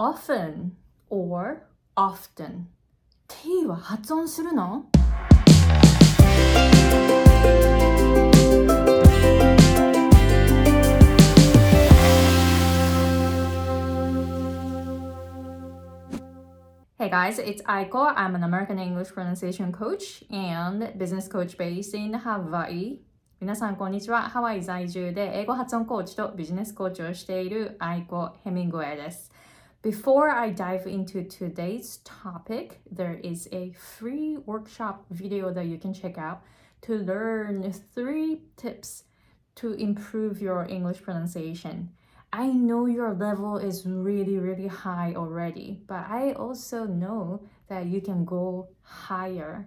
often or often t は発音するの Hey guys, it's Aiko. I'm an American English pronunciation coach and business coach based in Hawaii. 皆さん、こんにちは。ハワイ在住で英語発音コーチとビジネスコーチをしている Aiko Hemingway です。Before I dive into today's topic, there is a free workshop video that you can check out to learn three tips to improve your English pronunciation. I know your level is really, really high already, but I also know that you can go higher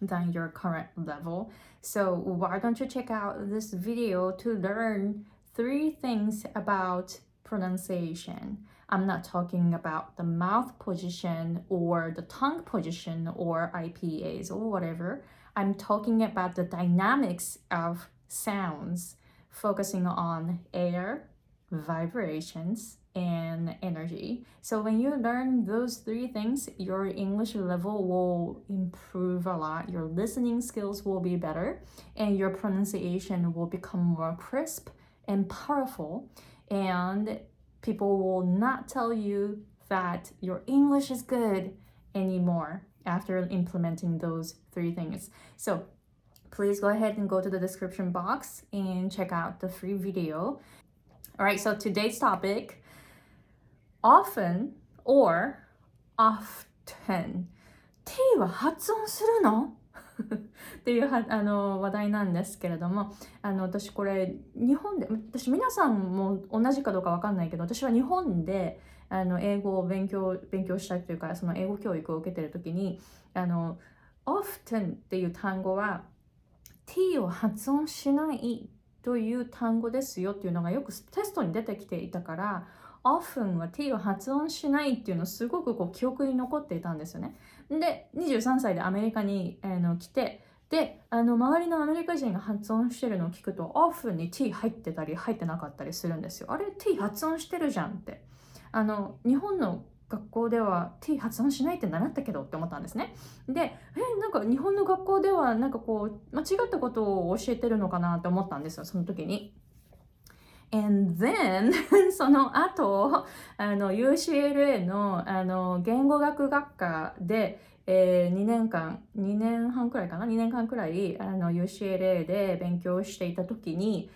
than your current level. So, why don't you check out this video to learn three things about pronunciation? I'm not talking about the mouth position or the tongue position or IPAs or whatever. I'm talking about the dynamics of sounds, focusing on air, vibrations, and energy. So when you learn those three things, your English level will improve a lot. Your listening skills will be better, and your pronunciation will become more crisp and powerful. And people will not tell you that your English is good anymore after implementing those three things. So please go ahead and go to the description box and check out the free video all right, so today's topic often or often t は発音するの っていうはあの話題なんですけれどもあの私これ日本で私皆さんも同じかどうか分かんないけど私は日本であの英語を勉強勉強したいというかその英語教育を受けてる時にあの often っていう単語は t を発音しないという単語ですよっていうのがよくテストに出てきていたから often は t を発音しないっていうのすごくこう記憶に残っていたんですよね。で23歳でアメリカに、えー、の来てであの周りのアメリカ人が発音してるのを聞くと often に t 入ってたり入ってなかったりするんですよ。あれ t 発音してるじゃんって。あの日本の学校では t 発音しないって習ったけどって思ったんですね。で、え、なんか日本の学校ではなんかこう間違ったことを教えてるのかなって思ったんですよ、その時に。And then その後あの UCLA のあの言語学学科で、えー、2年間2年半くらいかな？2年間くらいあの UCLA で勉強していた時に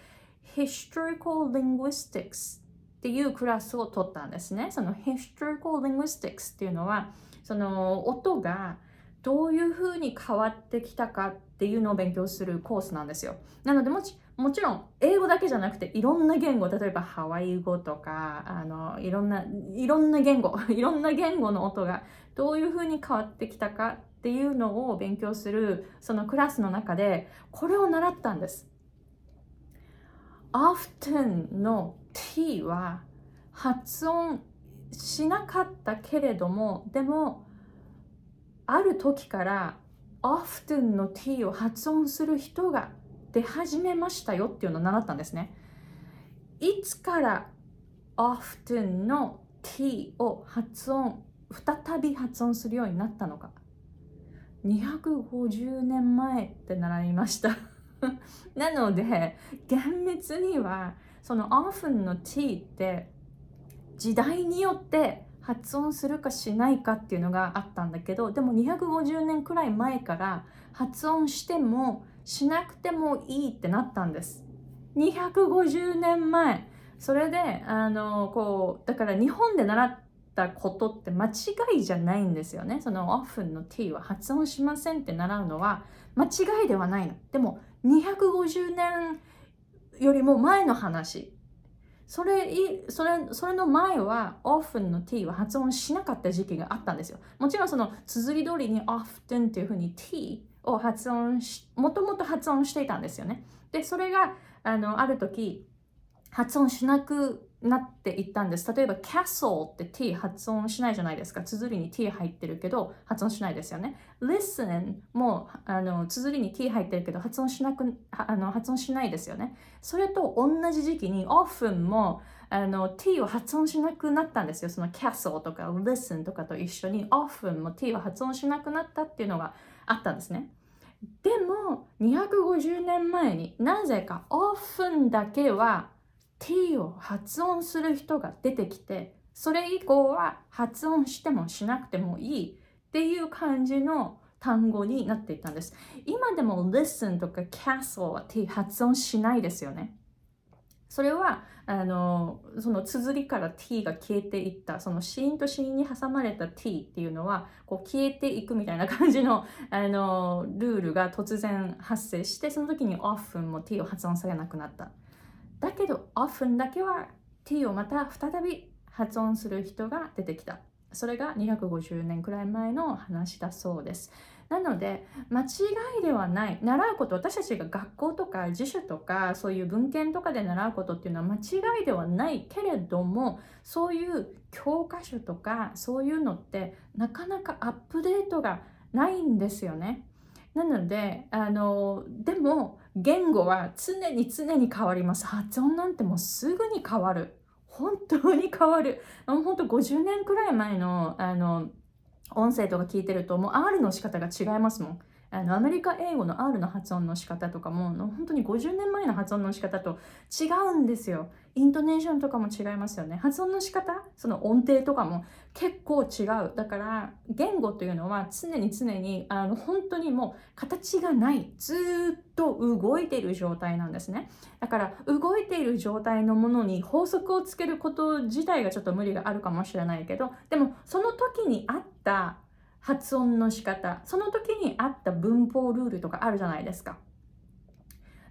Historical Linguistics っていうクラスを取ったんですね。その Historical Linguistics っていうのはその音がどういうふうに変わってきたかっていうのを勉強するコースなんですよ。なのでもちもちろん英語だけじゃなくていろんな言語例えばハワイ語とかあのいろんないろんな言語 いろんな言語の音がどういうふうに変わってきたかっていうのを勉強するそのクラスの中でこれを習ったんです。often の t は発音しなかったけれどもでもある時から often の t を発音する人が出始めましたよっていうのを習ったんですね。いつから？often の t を発音再び発音するようになったのか。250年前って習いました。なので厳密にはその often の t って時代によって発音するかしないかっていうのがあったんだけどでも250年くらい前から発音してもしなくてもいいってなったんです。250年前。それであのこうだから日本で習ったことって間違いじゃないんですよね。その often の t は発音しませんって習うのは間違いではないの。でも250年よりも前の話。それそれそれの前は often の t は発音しなかった時期があったんですよ。もちろんその綴り通りに often っていうふうに t を発音しもともと発音していたんですよねでそれがあのある時発音しなくなっていったんです。例えば castle って t 発音しないじゃないですか。綴りに t 入ってるけど発音しないですよね。listen もあの綴りに t 入ってるけど発音しなくあの発音しないですよね。それと同じ時期に often もあの t を発音しなくなったんですよ。その castle とか listen とかと一緒に often も t を発音しなくなったっていうのがあったんですね。でも250年前になぜかオーフンだけは t を発音する人が出てきてそれ以降は発音してもしなくてもいいっていう感じの単語になっていたんです。今でも listen とか castle は t 発音しないですよね。それはあのその綴りから t が消えていったそのシーンとシーンに挟まれた t っていうのはこう消えていくみたいな感じの あのルールが突然発生してその時に often も t を発音されなくなった。だけど often だけは t をまた再び発音する人が出てきた。それが250年くらい前の話だそうです。なので間違いではない。習うこと私たちが学校とか辞書とかそういう文献とかで習うことっていうのは間違いではないけれどもそういう教科書とかそういうのってなかなかアップデートがないんですよね。なのであのでも言語は常に常に変わります。発音なんてもうすぐに変わる。本当に変わる本当50年くらい前のあの音声とか聞いてるともう R の仕方が違いますもん。あのアメリカ英語の R の発音の仕方とかも本当に50年前の発音の仕方と違うんですよ。イントネーションとかも違いますよね。発音の仕方、その音程とかも結構違う。だから言語というのは常に常にあの本当にもう形がない。ずっと動いている状態なんですね。だから動いている状態のものに法則をつけること自体がちょっと無理があるかもしれないけど、でもその時にあった発音の仕方。その時に合った文法ルールとかあるじゃないですか。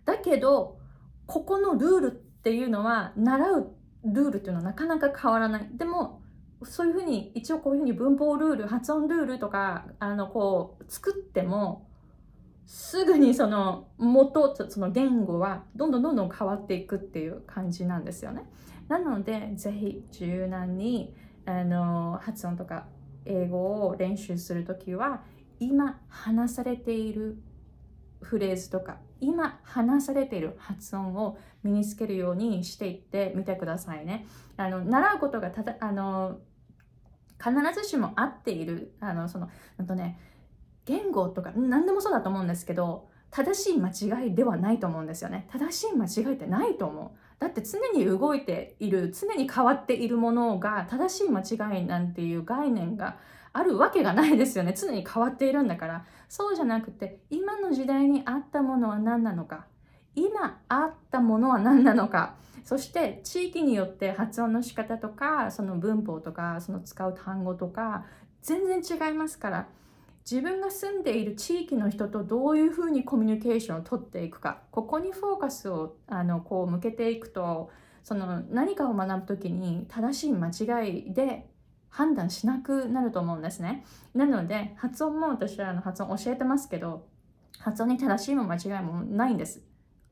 だけどここのルールっていうのは習うルールっていうのはなかなか変わらない。でもそういうふうに一応こういうふうに文法ルール発音ルールとかあのこう作ってもすぐにその元その言語はどんどんどんどん変わっていくっていう感じなんですよね。なのでぜひ柔軟にあの発音とか英語を練習する時は今話されているフレーズとか今話されている発音を身につけるようにしていってみてくださいね。あの習うことがただあの必ずしも合っているあのそのとね言語とか何でもそうだと思うんですけど正しい間違いではないと思うんですよね。正しい間違いってないと思う。だって常に動いている常に変わっているものが正しい間違いなんていう概念があるわけがないですよね。常に変わっているんだから。そうじゃなくて今の時代にあったものは何なのか。今あったものは何なのか。そして地域によって発音の仕方とかその文法とかその使う単語とか全然違いますから。自分が住んでいる地域の人とどういうふうにコミュニケーションをとっていくかここにフォーカスをあのこう向けていくとその何かを学ぶ時に正しい間違いで判断しなくなると思うんですね。なので発音も私はあの発音教えてますけど発音に正しいも間違いもないんです。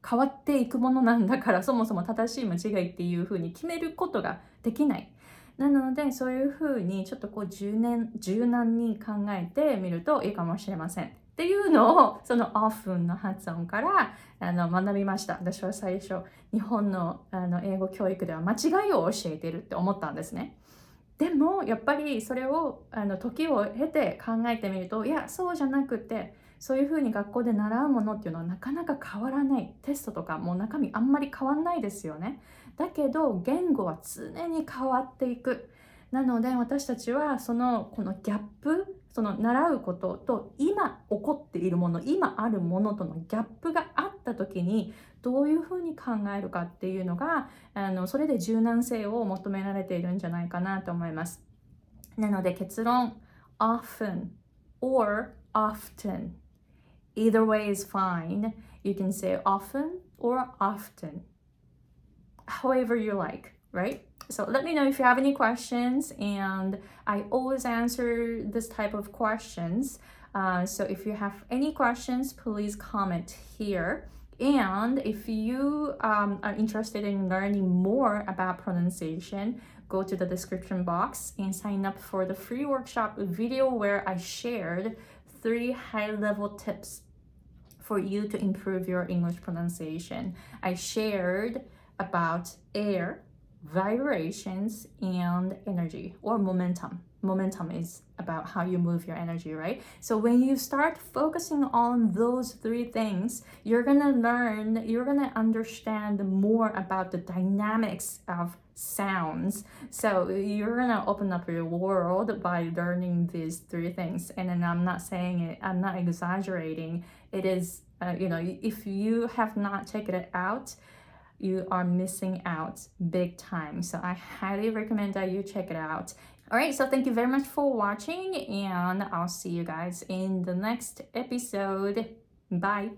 変わっていくものなんだからそもそも正しい間違いっていうふうに決めることができない。なのでそういうふうにちょっとこう柔軟柔軟に考えてみるといいかもしれません。っていうのをそのオフンの発音からあの学びました。私は最初日本のあの英語教育では間違いを教えてるって思ったんですね。でもやっぱりそれをあの時を経て考えてみるといやそうじゃなくてそういうふうに学校で習うものっていうのはなかなか変わらないテストとかもう中身あんまり変わんないですよねだけど言語は常に変わっていく。なので私たちはそのこのギャップその習うことと今起こっているもの今あるものとのギャップがあった時にどういうふうに考えるかっていうのがあのそれで柔軟性を求められているんじゃないかなと思います。なので結論 often or often. Either way is fine. You can say often or often. However you like right? So let me know if you have any questions and i always answer this type of questions. Uh, so if you have any questions please comment here. And if you um, are interested in learning more about pronunciation go to the description box and sign up for the free workshop video where i shared three high level tips for you to improve your english pronunciation. I shared about air vibrations and energy or momentum. Momentum is about how you move your energy, right? So when you start focusing on those three things, you're gonna learn, you're gonna understand more about the dynamics of sounds. So you're gonna open up your world by learning these three things. And then I'm not saying it, I'm not exaggerating. It is, uh, you know, if you have not checked it out, you are missing out big time. So I highly recommend that you check it out. All right, so thank you very much for watching, and I'll see you guys in the next episode. Bye.